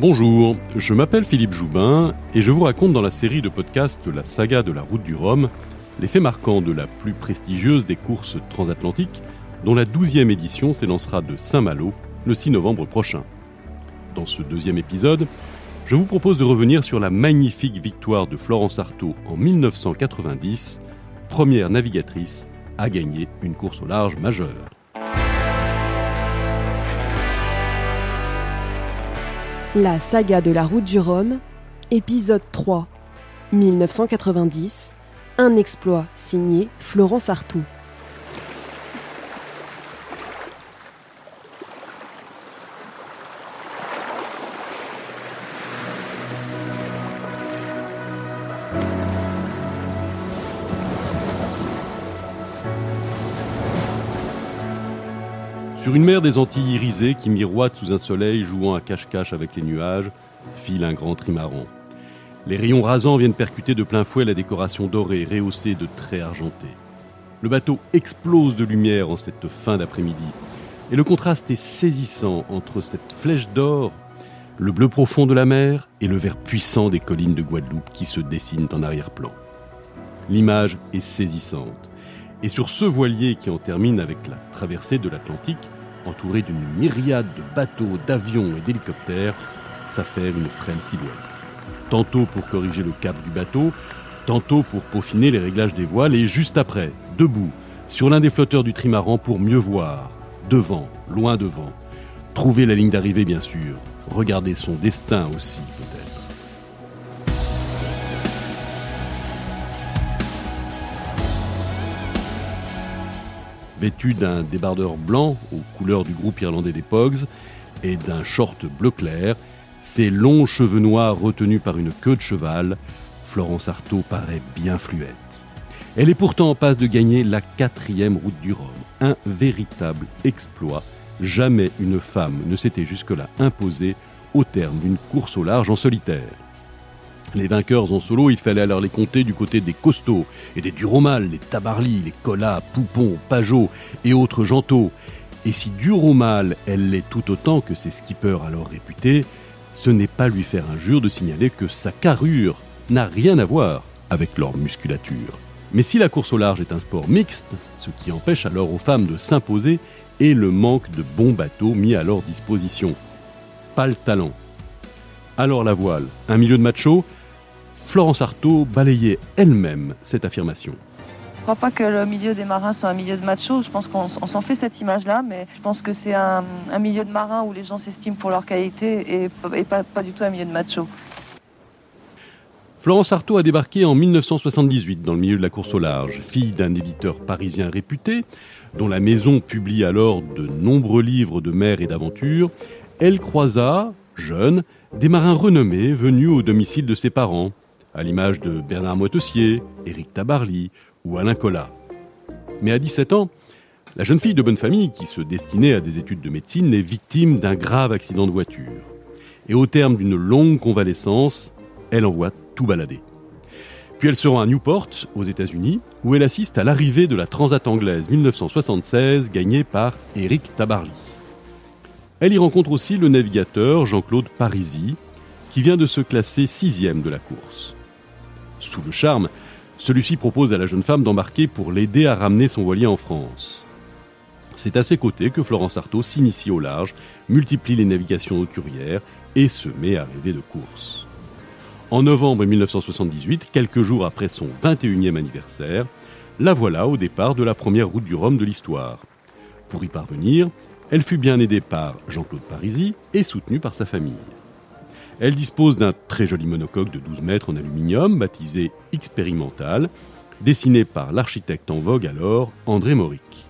Bonjour, je m'appelle Philippe Joubin et je vous raconte dans la série de podcasts La saga de la route du Rhum les faits marquants de la plus prestigieuse des courses transatlantiques dont la douzième édition s'élancera de Saint-Malo le 6 novembre prochain. Dans ce deuxième épisode, je vous propose de revenir sur la magnifique victoire de Florence Artaud en 1990, première navigatrice à gagner une course au large majeure. La saga de la route du Rhum, épisode 3, 1990, un exploit signé Florence Artaud. Sur une mer des Antilles irisées qui miroite sous un soleil jouant à cache-cache avec les nuages, file un grand trimaran. Les rayons rasants viennent percuter de plein fouet la décoration dorée, rehaussée de traits argentés. Le bateau explose de lumière en cette fin d'après-midi, et le contraste est saisissant entre cette flèche d'or, le bleu profond de la mer et le vert puissant des collines de Guadeloupe qui se dessinent en arrière-plan. L'image est saisissante. Et sur ce voilier qui en termine avec la traversée de l'Atlantique, entouré d'une myriade de bateaux, d'avions et d'hélicoptères, s'affaire une frêle silhouette. Tantôt pour corriger le cap du bateau, tantôt pour peaufiner les réglages des voiles, et juste après, debout, sur l'un des flotteurs du trimaran pour mieux voir, devant, loin devant, trouver la ligne d'arrivée bien sûr, regarder son destin aussi peut-être. Vêtu d'un débardeur blanc aux couleurs du groupe irlandais des Pogs et d'un short bleu clair, ses longs cheveux noirs retenus par une queue de cheval, Florence Artaud paraît bien fluette. Elle est pourtant en passe de gagner la quatrième route du Rhum, un véritable exploit. Jamais une femme ne s'était jusque-là imposée au terme d'une course au large en solitaire. Les vainqueurs en solo, il fallait alors les compter du côté des costauds et des Duromal, les Tabarly, les Collat, Poupon, Pajot et autres Gentot. Et si Duromal, elle l'est tout autant que ses skippers alors réputés, ce n'est pas lui faire injure de signaler que sa carrure n'a rien à voir avec leur musculature. Mais si la course au large est un sport mixte, ce qui empêche alors aux femmes de s'imposer est le manque de bons bateaux mis à leur disposition. Pas le talent. Alors la voile, un milieu de macho, Florence Artaud balayait elle-même cette affirmation. Je ne crois pas que le milieu des marins soit un milieu de macho. Je pense qu'on s'en fait cette image-là, mais je pense que c'est un, milieu de marins où les gens s'estiment pour leur qualité et, pas, pas, du tout un milieu de macho. Florence Artaud a débarqué en 1978 dans le milieu de la course au large. Fille d'un éditeur parisien réputé, dont la maison publie alors de nombreux livres de mer et d'aventure, elle croisa, jeune, des marins renommés venus au domicile de ses parents, à l'image de Bernard Moitessier, Éric Tabarly ou Alain Collat. Mais à 17 ans, la jeune fille de bonne famille, qui se destinait à des études de médecine, est victime d'un grave accident de voiture. Et au terme d'une longue convalescence, elle envoie tout balader. Puis elle se rend à Newport, aux États-Unis, où elle assiste à l'arrivée de la Transat anglaise 1976 gagnée par Éric Tabarly. Elle y rencontre aussi le navigateur Jean-Claude Parisi, qui vient de se classer sixième de la course. Sous le charme, celui-ci propose à la jeune femme d'embarquer pour l'aider à ramener son voilier en France. C'est à ses côtés que Florence Artaud s'initie au large, multiplie les navigations hauturières et se met à rêver de course. En novembre 1978, quelques jours après son 21e anniversaire, la voilà au départ de la première route du Rhum de l'histoire. Pour y parvenir, elle fut bien aidée par Jean-Claude Parisi et soutenue par sa famille. Elle dispose d'un très joli monocoque de 12 mètres en aluminium, baptisé Expérimental, dessiné par l'architecte en vogue alors, André Mauric.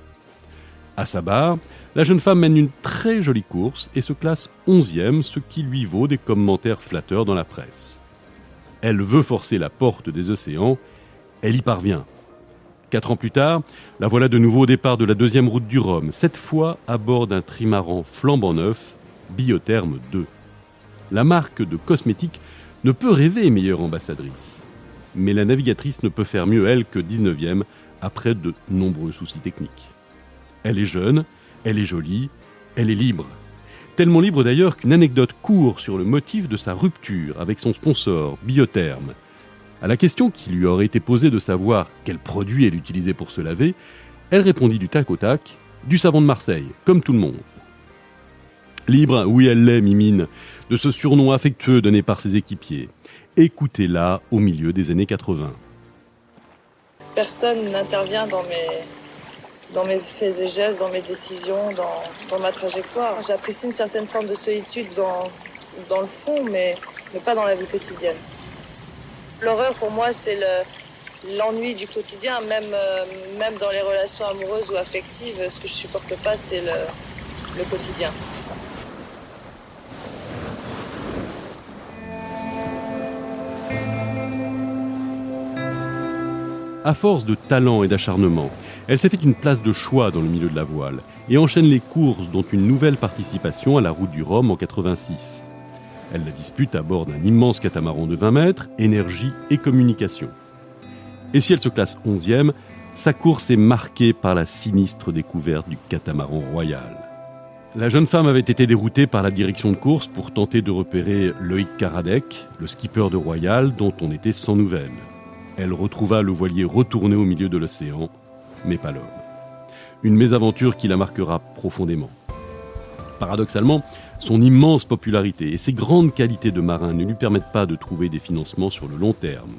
À sa barre, la jeune femme mène une très jolie course et se classe 11e, ce qui lui vaut des commentaires flatteurs dans la presse. Elle veut forcer la porte des océans, elle y parvient. Quatre ans plus tard, la voilà de nouveau au départ de la deuxième route du Rhum, cette fois à bord d'un trimaran flambant neuf, Biotherme 2 la marque de cosmétiques ne peut rêver meilleure ambassadrice. Mais la navigatrice ne peut faire mieux, elle, que 19e, après de nombreux soucis techniques. Elle est jeune, elle est jolie, elle est libre. Tellement libre d'ailleurs qu'une anecdote court sur le motif de sa rupture avec son sponsor, Biotherme. À la question qui lui aurait été posée de savoir quel produit elle utilisait pour se laver, elle répondit du tac au tac Du savon de Marseille, comme tout le monde. Libre, oui elle l'est, Mimine, de ce surnom affectueux donné par ses équipiers. Écoutez-la au milieu des années 80. Personne n'intervient dans mes, dans mes faits et gestes, dans mes décisions, dans, dans ma trajectoire. J'apprécie une certaine forme de solitude dans, dans le fond, mais, mais pas dans la vie quotidienne. L'horreur pour moi, c'est l'ennui du quotidien, même, euh, même dans les relations amoureuses ou affectives. Ce que je supporte pas, c'est le, le quotidien. À force de talent et d'acharnement, elle s'est fait une place de choix dans le milieu de la voile et enchaîne les courses, dont une nouvelle participation à la route du Rhum en 86. Elle la dispute à bord d'un immense catamaran de 20 mètres, énergie et communication. Et si elle se classe 11e, sa course est marquée par la sinistre découverte du catamaran royal. La jeune femme avait été déroutée par la direction de course pour tenter de repérer Loïc Karadec, le skipper de Royal dont on était sans nouvelles. Elle retrouva le voilier retourné au milieu de l'océan, mais pas l'homme. Une mésaventure qui la marquera profondément. Paradoxalement, son immense popularité et ses grandes qualités de marin ne lui permettent pas de trouver des financements sur le long terme.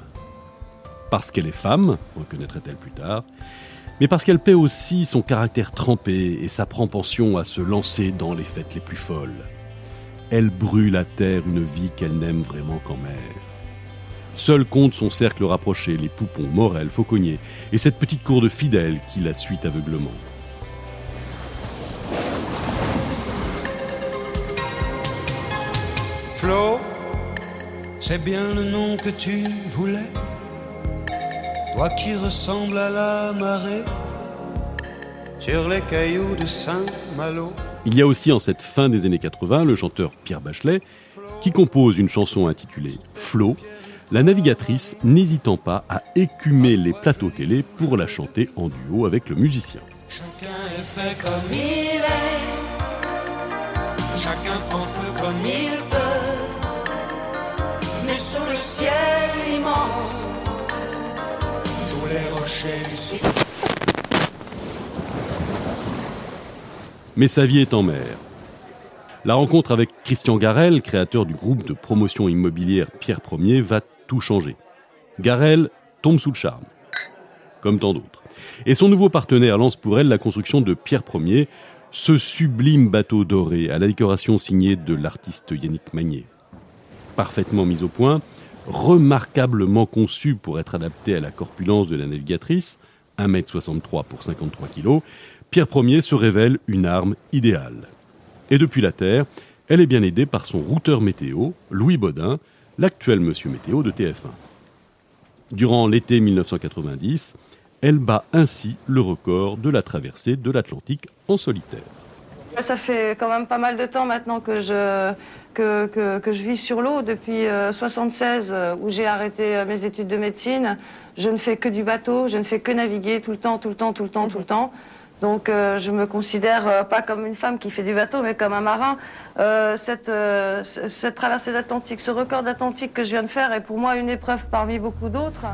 Parce qu'elle est femme, reconnaîtrait-elle plus tard, mais parce qu'elle paie aussi son caractère trempé et sa propension à se lancer dans les fêtes les plus folles. Elle brûle à terre une vie qu'elle n'aime vraiment qu'en mer. Seul compte son cercle rapproché, les Poupons, Morel, Fauconnier, et cette petite cour de fidèles qui la suit aveuglement. Flo, c'est bien le nom que tu voulais. Toi qui ressembles à la marée sur les cailloux de Saint-Malo. Il y a aussi en cette fin des années 80 le chanteur Pierre Bachelet qui compose une chanson intitulée Flo, la navigatrice n'hésitant pas à écumer les plateaux télé pour la chanter en duo avec le musicien. Chacun est fait comme il est, chacun prend feu comme il peut, mais sous le ciel immense, tous les rochers du sud. Mais sa vie est en mer. La rencontre avec Christian Garel, créateur du groupe de promotion immobilière Pierre Ier, va tout changer. Garel tombe sous le charme, comme tant d'autres. Et son nouveau partenaire lance pour elle la construction de Pierre Ier, ce sublime bateau doré à la décoration signée de l'artiste Yannick Magnier. Parfaitement mis au point, remarquablement conçu pour être adapté à la corpulence de la navigatrice, 1m63 pour 53 kg, Pierre Ier se révèle une arme idéale. Et depuis la Terre, elle est bien aidée par son routeur météo, Louis Baudin, l'actuel monsieur météo de TF1. Durant l'été 1990, elle bat ainsi le record de la traversée de l'Atlantique en solitaire. Ça fait quand même pas mal de temps maintenant que je, vis sur l'eau. Depuis 1976, euh, où j'ai arrêté euh, mes études de médecine, je ne fais que du bateau, je ne fais que naviguer tout le temps, tout le temps, tout le temps, tout le temps. Donc euh, je me considère euh, pas comme une femme qui fait du bateau, mais comme un marin. Euh, cette, euh, cette traversée d'Atlantique, ce record d'Atlantique que je viens de faire est pour moi une épreuve parmi beaucoup d'autres.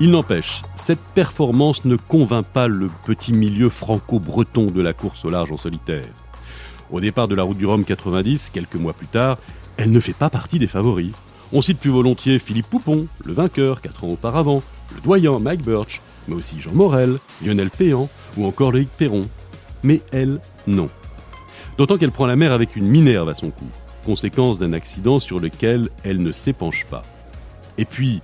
Il n'empêche, cette performance ne convainc pas le petit milieu franco-breton de la course au large en solitaire. Au départ de la route du Rhum 90, quelques mois plus tard, elle ne fait pas partie des favoris. On cite plus volontiers Philippe Poupon, le vainqueur quatre ans auparavant, le doyen Mike Birch, mais aussi Jean Morel, Lionel Péan ou encore Loïc Perron. Mais elle, non. D'autant qu'elle prend la mer avec une minerve à son cou, conséquence d'un accident sur lequel elle ne s'épanche pas. Et puis,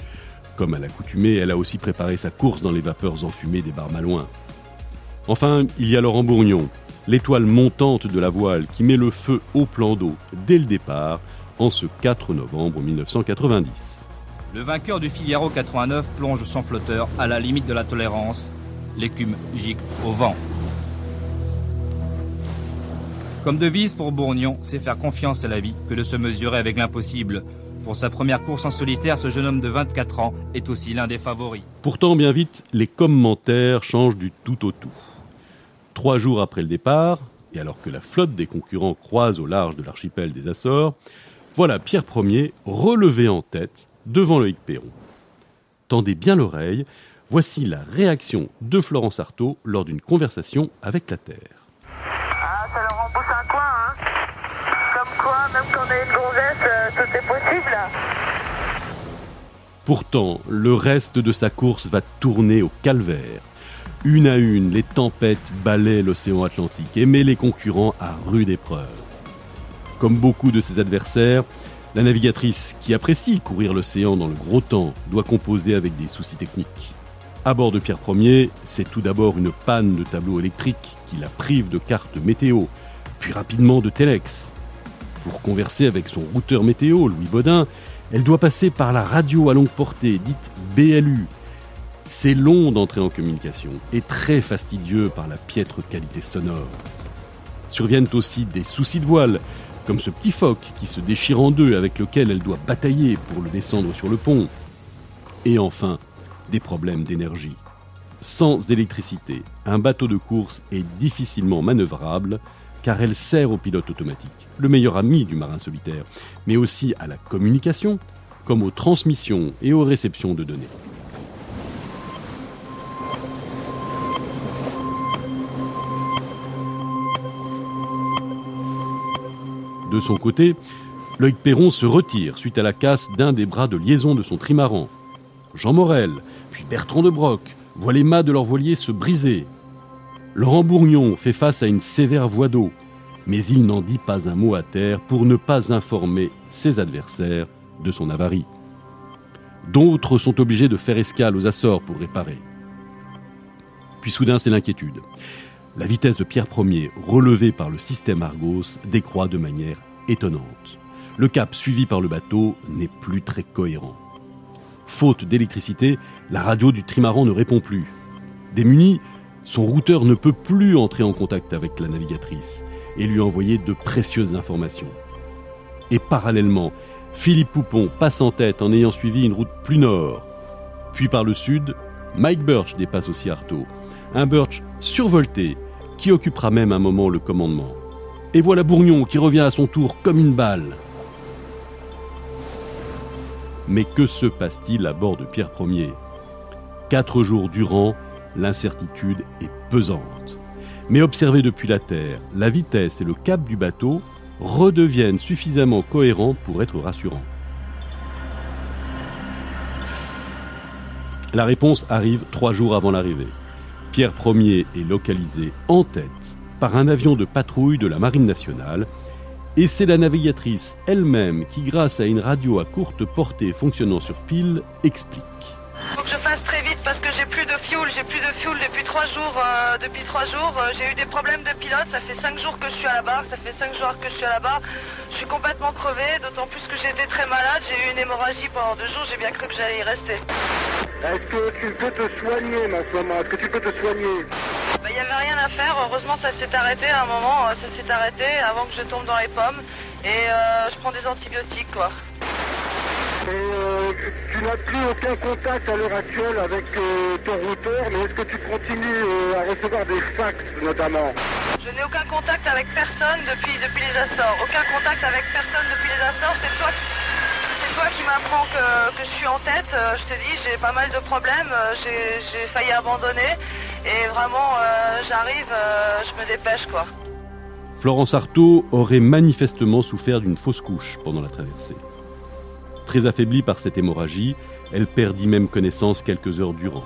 comme à l'accoutumée, elle a aussi préparé sa course dans les vapeurs enfumées des bars malouins. Enfin, il y a Laurent Bourgnon, l'étoile montante de la voile qui met le feu au plan d'eau dès le départ en ce 4 novembre 1990. Le vainqueur du Figaro 89 plonge son flotteur à la limite de la tolérance. L'écume gicle au vent. Comme devise pour Bourgnon, c'est faire confiance à la vie que de se mesurer avec l'impossible. Pour sa première course en solitaire, ce jeune homme de 24 ans est aussi l'un des favoris. Pourtant, bien vite, les commentaires changent du tout au tout. Trois jours après le départ, et alors que la flotte des concurrents croise au large de l'archipel des Açores, voilà Pierre Ier relevé en tête devant Loïc Perron. Tendez bien l'oreille, voici la réaction de Florence Artaud lors d'une conversation avec la Terre. Ah, ça leur un coin, hein Comme quoi, même quand on est une gonzesse, euh, tout est possible. Pourtant, le reste de sa course va tourner au calvaire. Une à une, les tempêtes balaient l'océan Atlantique et mettent les concurrents à rude épreuve. Comme beaucoup de ses adversaires, la navigatrice, qui apprécie courir l'océan dans le gros temps, doit composer avec des soucis techniques. À bord de Pierre Ier, c'est tout d'abord une panne de tableau électrique qui la prive de cartes météo, puis rapidement de Telex. Pour converser avec son routeur météo, Louis Baudin, elle doit passer par la radio à longue portée, dite BLU, c'est long d'entrer en communication et très fastidieux par la piètre qualité sonore. Surviennent aussi des soucis de voile, comme ce petit phoque qui se déchire en deux avec lequel elle doit batailler pour le descendre sur le pont. Et enfin, des problèmes d'énergie. Sans électricité, un bateau de course est difficilement manœuvrable car elle sert au pilote automatique, le meilleur ami du marin solitaire, mais aussi à la communication, comme aux transmissions et aux réceptions de données. De son côté, Loïc Perron se retire suite à la casse d'un des bras de liaison de son trimaran. Jean Morel, puis Bertrand de Broc voient les mâts de leur voilier se briser. Laurent Bourgnon fait face à une sévère voie d'eau, mais il n'en dit pas un mot à terre pour ne pas informer ses adversaires de son avarie. D'autres sont obligés de faire escale aux Açores pour réparer. Puis soudain, c'est l'inquiétude la vitesse de Pierre Ier, relevée par le système Argos, décroît de manière étonnante. Le cap suivi par le bateau n'est plus très cohérent. Faute d'électricité, la radio du trimaran ne répond plus. Démuni, son routeur ne peut plus entrer en contact avec la navigatrice et lui envoyer de précieuses informations. Et parallèlement, Philippe Poupon passe en tête en ayant suivi une route plus nord. Puis par le sud, Mike Birch dépasse aussi Artaud. Un Birch survolté qui occupera même un moment le commandement. Et voilà Bourgnon qui revient à son tour comme une balle. Mais que se passe-t-il à bord de Pierre Ier? Quatre jours durant, l'incertitude est pesante. Mais observé depuis la Terre, la vitesse et le cap du bateau redeviennent suffisamment cohérents pour être rassurants. La réponse arrive trois jours avant l'arrivée. Pierre Ier est localisé en tête par un avion de patrouille de la Marine nationale et c'est la navigatrice elle-même qui, grâce à une radio à courte portée fonctionnant sur pile, explique. Faut que je fasse très vite parce que j'ai plus de fuel, j'ai plus de fuel depuis trois jours. Euh, depuis trois jours, euh, j'ai eu des problèmes de pilote. Ça fait cinq jours que je suis à la barre, ça fait cinq jours que je suis à la barre. Je suis complètement crevé, d'autant plus que j'étais très malade. J'ai eu une hémorragie pendant deux jours. J'ai bien cru que j'allais y rester. Est-ce que tu peux te soigner, ma femme Est-ce que tu peux te soigner? Il bah, n'y avait rien à faire. Heureusement, ça s'est arrêté à un moment. Euh, ça s'est arrêté avant que je tombe dans les pommes. Et euh, je prends des antibiotiques, quoi. Et euh, tu n'as plus aucun contact à l'heure actuelle avec ton routeur, mais est-ce que tu continues à recevoir des fax, notamment? Je n'ai aucun contact avec personne depuis, depuis les Açores. Aucun contact avec personne depuis les Açores. C'est toi qui toi qui m'apprends que, je suis en tête. Euh, je te dis, j'ai pas mal de problèmes. Euh, j'ai failli abandonner. Et vraiment, euh, j'arrive, je me dépêche, quoi. Florence Artaud aurait manifestement souffert d'une fausse couche pendant la traversée. Très affaiblie par cette hémorragie, elle perdit même connaissance quelques heures durant.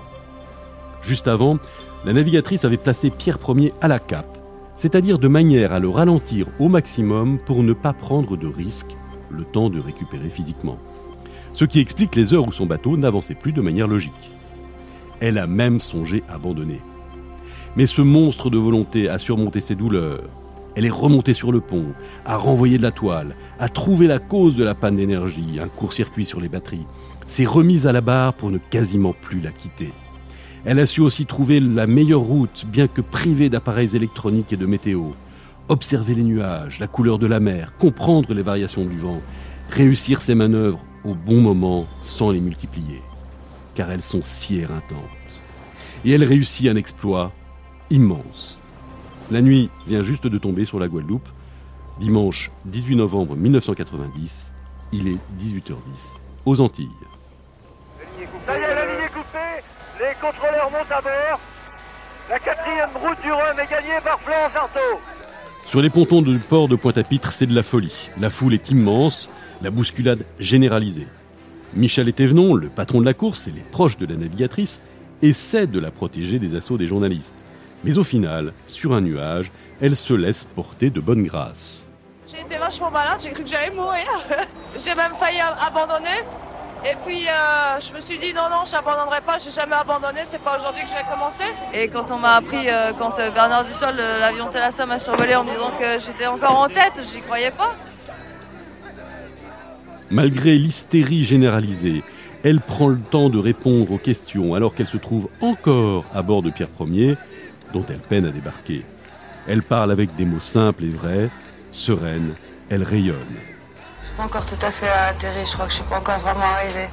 Juste avant, la navigatrice avait placé Pierre Ier à la cape, c'est-à-dire de manière à le ralentir au maximum pour ne pas prendre de risques le temps de récupérer physiquement. Ce qui explique les heures où son bateau n'avançait plus de manière logique. Elle a même songé abandonner. Mais ce monstre de volonté a surmonté ses douleurs. Elle est remontée sur le pont, a renvoyé de la toile, a trouvé la cause de la panne d'énergie, un court-circuit sur les batteries, s'est remise à la barre pour ne quasiment plus la quitter. Elle a su aussi trouver la meilleure route, bien que privée d'appareils électroniques et de météo observer les nuages, la couleur de la mer, comprendre les variations du vent, réussir ses manœuvres au bon moment sans les multiplier, car elles sont si éreintantes. Et elle réussit un exploit immense. La nuit vient juste de tomber sur la Guadeloupe. Dimanche 18 novembre 1990, il est 18h10 aux Antilles. Ça y est, la ligne est coupée, les contrôleurs montent à bord. La quatrième route du Rhum est gagnée par Florence. Sur les pontons du port de Pointe-à-Pitre, c'est de la folie. La foule est immense, la bousculade généralisée. Michel Etévenon, le patron de la course et les proches de la navigatrice, essaient de la protéger des assauts des journalistes. Mais au final, sur un nuage, elle se laisse porter de bonne grâce. J'ai été vachement malade, j'ai cru que j'allais mourir. j'ai même failli abandonner. Et puis euh, je me suis dit non, non, je n'abandonnerai pas, j'ai jamais abandonné, c'est pas aujourd'hui que je vais commencer. Et quand on m'a appris, euh, quand euh, Bernard Dussol, l'avion Télassa m'a survolé en me disant que j'étais encore en tête, j'y croyais pas. Malgré l'hystérie généralisée, elle prend le temps de répondre aux questions alors qu'elle se trouve encore à bord de Pierre Ier, dont elle peine à débarquer. Elle parle avec des mots simples et vrais, sereine, elle rayonne. Pas encore tout à fait atterri, je crois que je suis pas encore vraiment arrivé.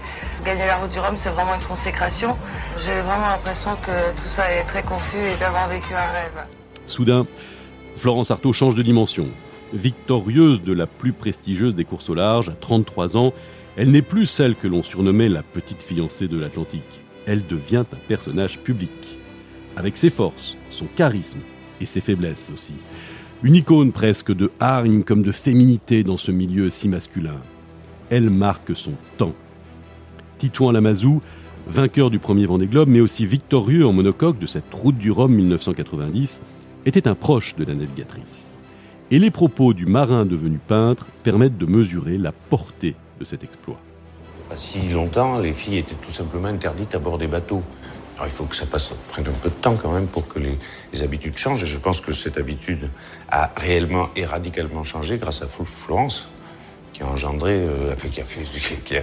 Gagner la route du Rhum, c'est vraiment une consécration. J'ai vraiment l'impression que tout ça est très confus et d'avoir vécu un rêve. Soudain, Florence Artaud change de dimension. Victorieuse de la plus prestigieuse des courses au large, à 33 ans, elle n'est plus celle que l'on surnommait la petite fiancée de l'Atlantique. Elle devient un personnage public. Avec ses forces, son charisme et ses faiblesses aussi. Une icône presque de hargne comme de féminité dans ce milieu si masculin. Elle marque son temps. Titouan Lamazou, vainqueur du premier Vendée Globe, mais aussi victorieux en monocoque de cette route du Rhum 1990, était un proche de la navigatrice. Et les propos du marin devenu peintre permettent de mesurer la portée de cet exploit. Pas si longtemps, les filles étaient tout simplement interdites à bord des bateaux. Alors il faut que ça passe, prenne un peu de temps quand même pour que les, habitudes changent. Et je pense que cette habitude a réellement et radicalement changé grâce à Florence, qui a engendré, euh, qui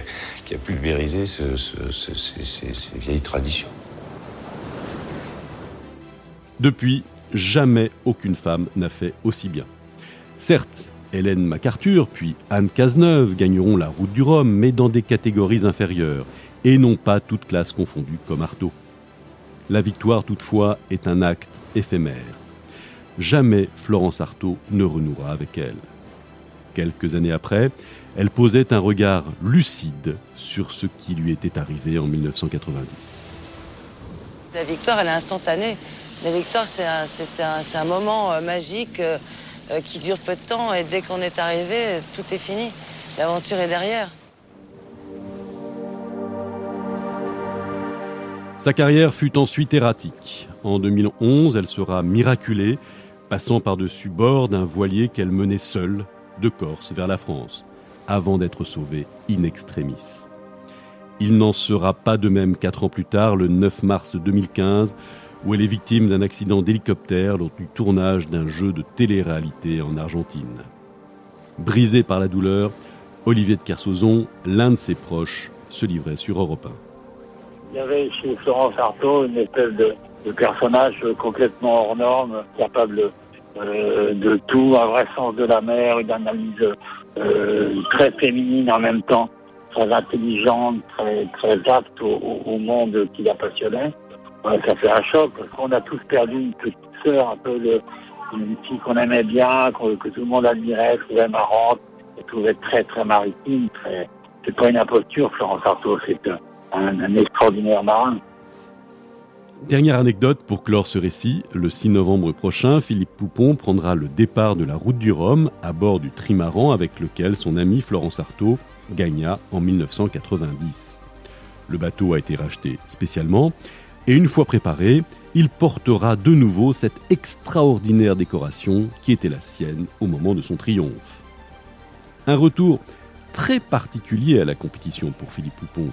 a, pulvérisé ce, ces vieilles traditions. Depuis, jamais aucune femme n'a fait aussi bien. Certes, Hélène MacArthur puis Anne Cazeneuve gagneront la route du Rhum, mais dans des catégories inférieures, et non pas toutes classes confondues comme Artaud. La victoire, toutefois, est un acte éphémère. Jamais Florence Artaud ne renouera avec elle. Quelques années après, elle posait un regard lucide sur ce qui lui était arrivé en 1990. La victoire, elle est instantanée. La victoire, c'est un, moment euh, magique. Euh, euh, qui dure peu de temps et dès qu'on est arrivé, tout est fini. L'aventure est derrière. Sa carrière fut ensuite erratique. En 2011, elle sera miraculée, passant par-dessus bord d'un voilier qu'elle menait seule de Corse vers la France, avant d'être sauvée in extremis. Il n'en sera pas de même quatre ans plus tard, le 9 mars 2015, où elle est victime d'un accident d'hélicoptère lors du tournage d'un jeu de télé-réalité en Argentine. Brisé par la douleur, Olivier de Kersauzon, l'un de ses proches, se livrait sur Europe 1. Il y avait chez Florence Artaud une espèce de, personnage complètement hors norme, capable euh, de tout, un vrai sens de la mer, une analyse euh, très féminine en même temps, très intelligente, très, apte au monde qui la passionnait ça fait un choc parce qu'on a tous perdu une petite sœur, un peu de, une fille qu'on aimait bien, que tout le monde admirait, trouvait marrante, trouvait très très maritime. Très... C'est pas une imposture, Florence Artaud, c'est un, extraordinaire marin. Dernière anecdote pour clore ce récit, le 6 novembre prochain, Philippe Poupon prendra le départ de la route du Rhum à bord du trimaran avec lequel son ami Florence Artaud gagna en 1990. Le bateau a été racheté spécialement et une fois préparé, il portera de nouveau cette extraordinaire décoration qui était la sienne au moment de son triomphe. Un retour très particulier à la compétition pour Philippe Poupon.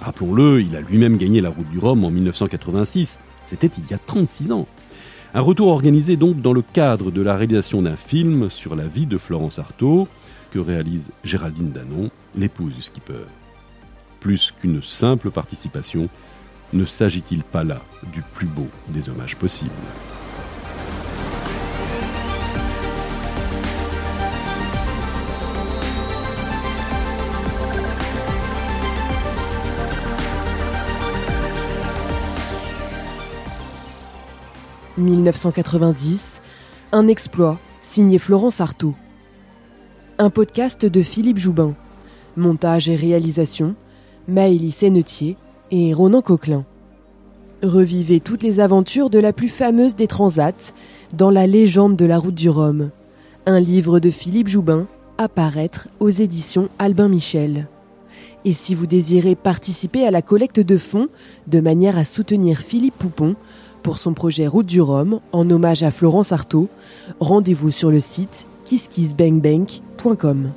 Rappelons-le, il a lui-même gagné la route du Rhum en 1986, c'était il y a 36 ans. Un retour organisé donc dans le cadre de la réalisation d'un film sur la vie de Florence Artaud, que réalise Géraldine Danon, l'épouse du skipper. Plus qu'une simple participation, ne s'agit-il pas là du plus beau des hommages possibles « 1990, Un exploit, signé Florence Artaud. Un podcast de Philippe Joubin. Montage et réalisation, Maëlys Sennetier et Ronan Coquelin. Revivez toutes les aventures de la plus fameuse des transats dans La légende de la route du Rhum. Un livre de Philippe Joubin à paraître aux éditions Albin Michel. Et si vous désirez participer à la collecte de fonds de manière à soutenir Philippe Poupon pour son projet Route du Rhum en hommage à Florence Artaud, rendez-vous sur le site kisskissbankbank.com.